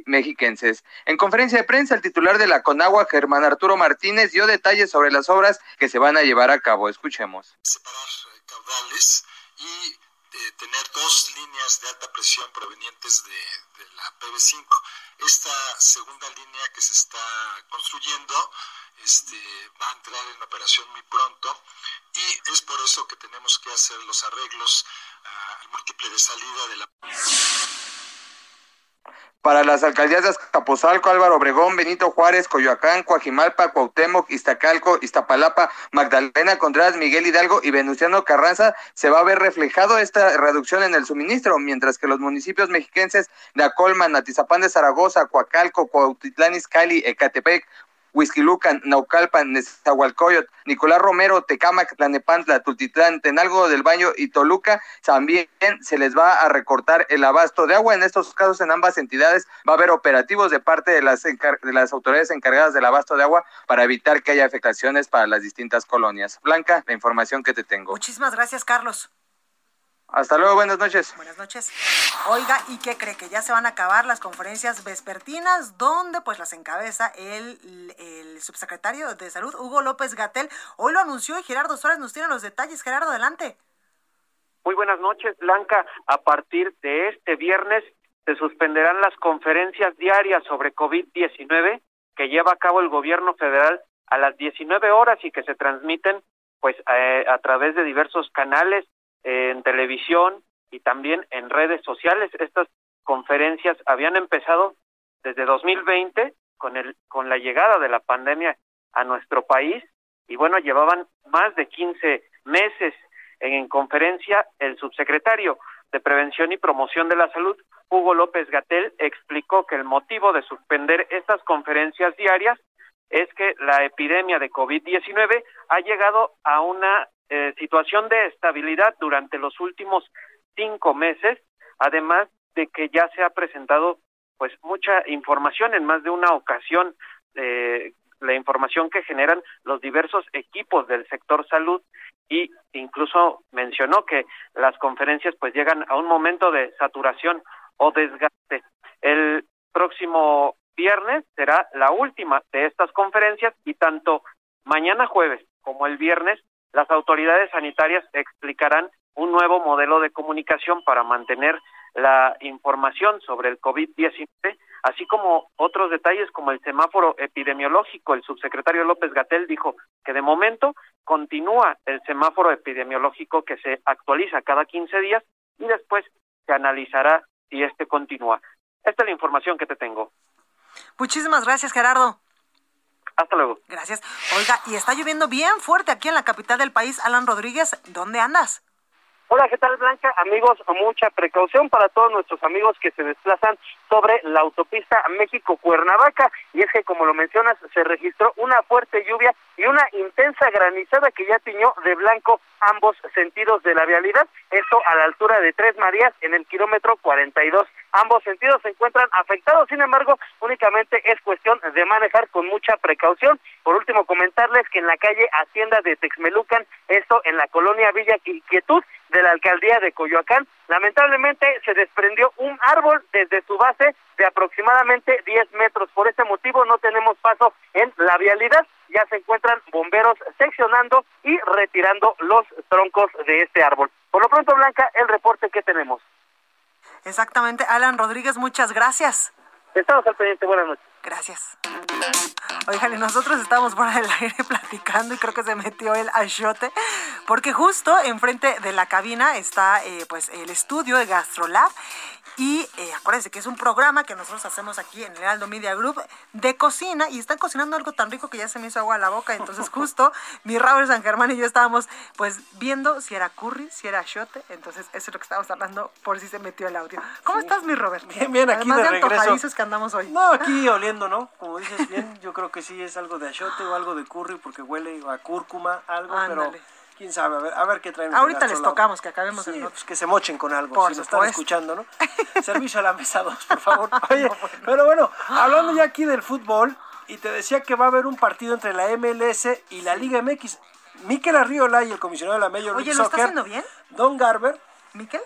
mexiquenses. En conferencia de prensa, el titular de la Conagua, Germán Arturo Martínez, dio detalles sobre las obras que se van a llevar a cabo. Escuchemos. Separar caudales y eh, tener dos líneas de alta presión provenientes de, de la PB5. Esta segunda línea que se está construyendo este, va a entrar en operación muy pronto y es por eso que tenemos que hacer los arreglos uh, al múltiple de salida de la para las alcaldías de Azcapotzalco, Álvaro Obregón, Benito Juárez, Coyoacán, Coajimalpa, Cuauhtémoc, Iztacalco, Iztapalapa, Magdalena Contreras, Miguel Hidalgo y Venustiano Carranza se va a ver reflejado esta reducción en el suministro, mientras que los municipios mexiquenses de Acolman, Atizapán de Zaragoza, Coacalco, Cuautitlán Izcalli, Ecatepec, Huizquilucan, Naucalpan, Nezahualcóyotl, Nicolás Romero, Tecámac, Tlanepantla, Tultitlán, Tenalgo del Baño y Toluca, también se les va a recortar el abasto de agua. En estos casos, en ambas entidades, va a haber operativos de parte de las, de las autoridades encargadas del abasto de agua para evitar que haya afectaciones para las distintas colonias. Blanca, la información que te tengo. Muchísimas gracias, Carlos. Hasta luego, buenas noches. Buenas noches. Oiga, ¿y qué cree? Que ya se van a acabar las conferencias vespertinas, donde pues las encabeza el, el subsecretario de Salud, Hugo López Gatel. Hoy lo anunció y Gerardo Suárez nos tiene los detalles. Gerardo, adelante. Muy buenas noches, Blanca. A partir de este viernes se suspenderán las conferencias diarias sobre COVID-19 que lleva a cabo el gobierno federal a las 19 horas y que se transmiten pues eh, a través de diversos canales en televisión y también en redes sociales. Estas conferencias habían empezado desde 2020 con el con la llegada de la pandemia a nuestro país y bueno, llevaban más de 15 meses en, en conferencia el subsecretario de Prevención y Promoción de la Salud, Hugo López Gatel, explicó que el motivo de suspender estas conferencias diarias es que la epidemia de COVID-19 ha llegado a una eh, situación de estabilidad durante los últimos cinco meses, además de que ya se ha presentado pues mucha información en más de una ocasión, eh, la información que generan los diversos equipos del sector salud y incluso mencionó que las conferencias pues llegan a un momento de saturación o desgaste. El próximo viernes será la última de estas conferencias y tanto mañana jueves como el viernes las autoridades sanitarias explicarán un nuevo modelo de comunicación para mantener la información sobre el COVID-19, así como otros detalles como el semáforo epidemiológico. El subsecretario López Gatel dijo que de momento continúa el semáforo epidemiológico que se actualiza cada 15 días y después se analizará si este continúa. Esta es la información que te tengo. Muchísimas gracias, Gerardo. Hasta luego. Gracias. Oiga, y está lloviendo bien fuerte aquí en la capital del país. Alan Rodríguez, ¿dónde andas? Hola, ¿qué tal Blanca? Amigos, mucha precaución para todos nuestros amigos que se desplazan sobre la autopista México-Cuernavaca. Y es que, como lo mencionas, se registró una fuerte lluvia y una intensa granizada que ya tiñó de blanco ambos sentidos de la vialidad. Esto a la altura de Tres Marías en el kilómetro 42. Ambos sentidos se encuentran afectados, sin embargo, únicamente es cuestión de manejar con mucha precaución. Por último, comentarles que en la calle Hacienda de Texmelucan, esto en la colonia Villa Inquietud de la alcaldía de Coyoacán, lamentablemente se desprendió un árbol desde su base de aproximadamente 10 metros. Por ese motivo no tenemos paso en la vialidad. Ya se encuentran bomberos seccionando y retirando los troncos de este árbol. Por lo pronto, Blanca, el reporte que tenemos. Exactamente, Alan Rodríguez, muchas gracias. Estamos al pendiente, buenas noches. Gracias. Oigan, y nosotros estamos por el aire platicando y creo que se metió el achote, porque justo enfrente de la cabina está eh, pues el estudio de Gastrolab y eh, acuérdense que es un programa que nosotros hacemos aquí en el Heraldo Media Group de cocina y están cocinando algo tan rico que ya se me hizo agua a la boca. Entonces, justo mi Robert San Germán y yo estábamos pues viendo si era curry, si era shote. Entonces, eso es lo que estábamos hablando por si se metió el audio. ¿Cómo estás, mi Robert? Bien, bien, aquí Además de de regreso. que andamos hoy. No, aquí oliendo, ¿no? Como dices bien, yo creo que sí es algo de achote o algo de curry porque huele a cúrcuma, algo, pero Ándale. quién sabe, a ver, a ver qué traen. Ahorita les tocamos que acabemos Sí, el pues que se mochen con algo, Por si nos están escuchando, ¿no? Servicio a la mesa 2, por favor. Oye, pero bueno, hablando ya aquí del fútbol, y te decía que va a haber un partido entre la MLS y la Liga MX. Mikel Arriola y el comisionado de la Major Oye, League ¿lo está Soccer, haciendo bien? Don Garber, ¿Miquel?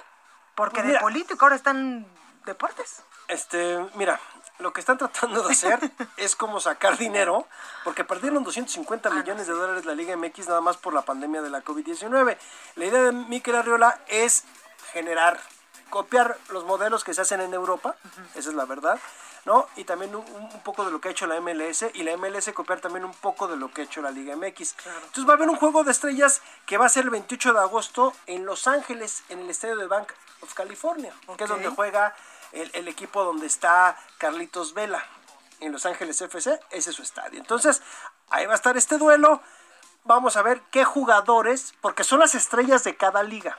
Porque Pues de mira. político ahora están deportes. Este, mira, lo que están tratando de hacer es como sacar dinero, porque perdieron 250 millones de dólares la Liga MX nada más por la pandemia de la COVID-19. La idea de Mikel Arriola es generar, copiar los modelos que se hacen en Europa, esa es la verdad, ¿no? Y también un, un poco de lo que ha hecho la MLS y la MLS copiar también un poco de lo que ha hecho la Liga MX. Entonces va a haber un juego de estrellas que va a ser el 28 de agosto en Los Ángeles, en el estadio de Bank of California, que es donde juega el, el equipo donde está Carlitos Vela, en Los Ángeles FC, ese es su estadio. Entonces, ahí va a estar este duelo. Vamos a ver qué jugadores, porque son las estrellas de cada liga.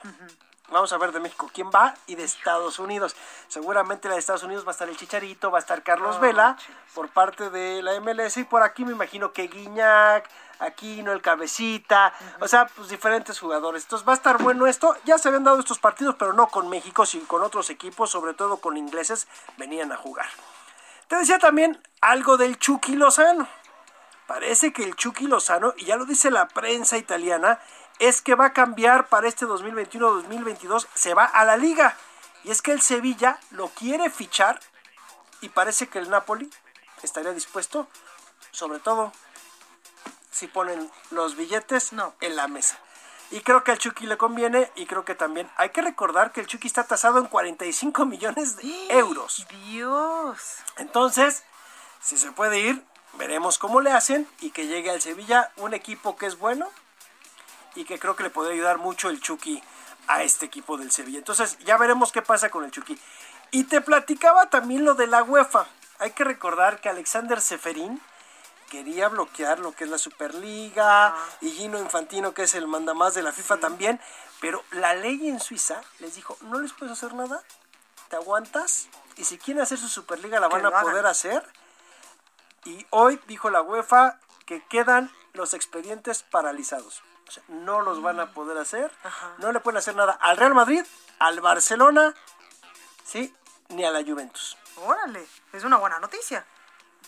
Vamos a ver de México quién va y de Estados Unidos. Seguramente la de Estados Unidos va a estar el Chicharito, va a estar Carlos Oh, Vela por parte de la MLS y por aquí me imagino que Guiñac, Aquino, el Cabecita, o sea, pues diferentes jugadores. Entonces va a estar bueno esto. Ya se habían dado estos partidos, pero no con México, sino con otros equipos, sobre todo con ingleses, venían a jugar. Te decía también algo del Chucky Lozano. Parece que el Chucky Lozano, y ya lo dice la prensa italiana, es que va a cambiar para este 2021-2022, se va a la liga. Y es que el Sevilla lo quiere fichar y parece que el Napoli estaría dispuesto, sobre todo si ponen los billetes en la mesa. Y creo que al Chucky le conviene y creo que también hay que recordar que el Chucky está tasado en 45 millones de euros. Dios. Entonces, si se puede ir, veremos cómo le hacen y que llegue al Sevilla un equipo que es bueno y que creo que le puede ayudar mucho el Chucky a este equipo del Sevilla. Entonces, ya veremos qué pasa con el Chucky. Y te platicaba también lo de la UEFA. Hay que recordar que Alexander Seferín quería bloquear lo que es la Superliga y Gino Infantino, que es el mandamás de la FIFA también, pero la ley en Suiza les dijo, no les puedes hacer nada, te aguantas y si quieren hacer su Superliga la van a poder hacer. Y hoy dijo la UEFA que quedan los expedientes paralizados. O sea, no los van a poder hacer, no le pueden hacer nada al Real Madrid, al Barcelona, ¿sí? Ni a la Juventus. Órale, es una buena noticia.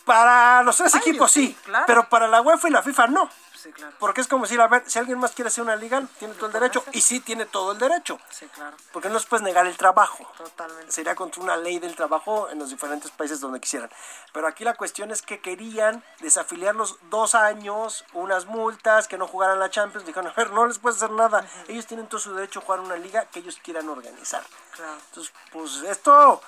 Para los tres Ay, equipos sí, sí, claro. pero para la UEFA y la FIFA no. Sí, claro. Porque es como decir, a ver, si alguien más quiere hacer una liga, tiene todo el derecho. Y sí tiene todo el derecho. Sí, claro. Porque no les puedes negar el trabajo. Totalmente. Sería contra una ley del trabajo en los diferentes países donde quisieran. Pero aquí la cuestión es que querían desafiliarlos dos años, unas multas, que no jugaran la Champions. Dijeron, a ver, no les puedes hacer nada. Ellos tienen todo su derecho a jugar una liga que ellos quieran organizar. Claro. Entonces, pues esto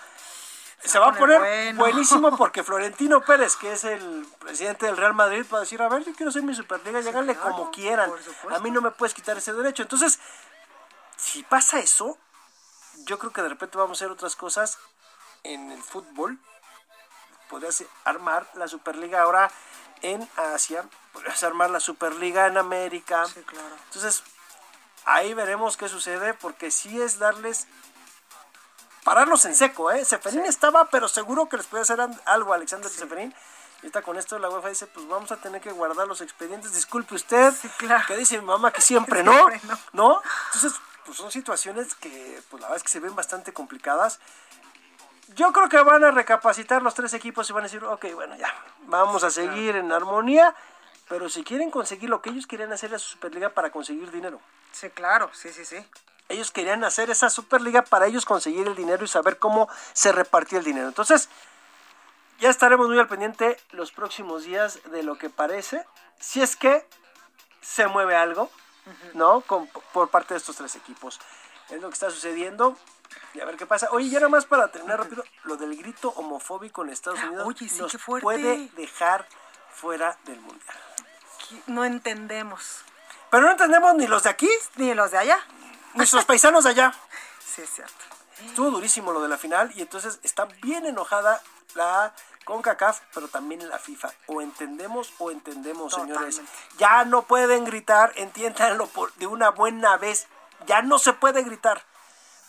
se va a poner bueno. buenísimo porque Florentino Pérez, que es el presidente del Real Madrid, va a decir, a ver, yo quiero hacer mi Superliga, lléganle como quieran. A mí no me puedes quitar ese derecho. Entonces, si pasa eso, yo creo que de repente vamos a hacer otras cosas en el fútbol. Podrías armar la Superliga ahora en Asia, podrías armar la Superliga en América. claro. Entonces, ahí veremos qué sucede, porque sí es darles pararlos en seco, ¿eh? Seferín estaba, pero seguro que les puede hacer algo a Alexander Seferín. Y ahorita con esto la UEFA dice, pues vamos a tener que guardar los expedientes. Disculpe usted, que dice mi mamá que siempre, no, Siempre no. ¿no? Entonces, pues son situaciones que, pues la verdad es que se ven bastante complicadas. Yo creo que van a recapacitar los tres equipos y van a decir, ok, bueno, ya, vamos a seguir en armonía, pero si quieren conseguir lo que ellos querían hacer a su Superliga para conseguir dinero. Sí, claro, sí, sí, sí. Ellos querían hacer esa Superliga para ellos conseguir el dinero y saber cómo se repartía el dinero. Entonces, ya estaremos muy al pendiente los próximos días de lo que parece. Si es que se mueve algo, ¿no? Con- por parte de estos tres equipos. Es lo que está sucediendo. Y a ver qué pasa. Oye, ya nada más para terminar rápido, lo del grito homofóbico en Estados Unidos Oye, sí, nos qué fuerte. puede dejar fuera del mundial. No entendemos. Pero no entendemos ni los de aquí, Ni los de allá. Nuestros paisanos de allá. Sí, es cierto. Estuvo durísimo lo de la final y entonces está bien enojada la CONCACAF, pero también la FIFA. O entendemos o entendemos, señores. Ya no pueden gritar, entiéndanlo por, de una buena vez. Ya no se puede gritar.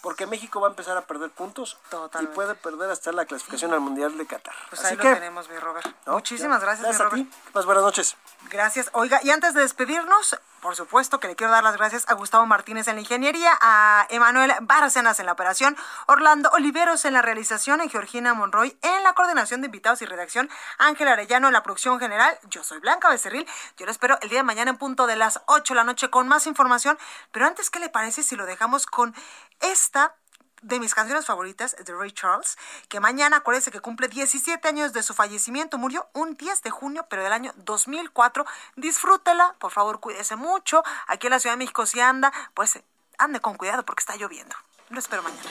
Porque México va a empezar a perder puntos y puede perder hasta la clasificación al Mundial de Qatar. Pues Así ahí que, lo tenemos, mi Robert. ¿no? Muchísimas gracias, mi a Robert. ti. Pues buenas noches. Gracias. Oiga, y antes de despedirnos, por supuesto que le quiero dar las gracias a Gustavo Martínez en la ingeniería, a Emanuel Bárcenas en la operación, Orlando Oliveros en la realización, y Georgina Monroy en la coordinación de invitados y redacción, Ángel Arellano en la producción general. Yo soy Blanca Becerril. Yo lo espero el día de mañana en punto de las 8 de la noche con más información. Pero antes, ¿qué le parece si lo dejamos con esta de mis canciones favoritas de Ray Charles, que mañana acuérdese que cumple 17 años de su fallecimiento, murió un 10 de junio, pero del año 2004. Disfrútela, por favor, cuídese mucho. Aquí en la Ciudad de México si anda, pues ande con cuidado porque está lloviendo. Lo espero mañana.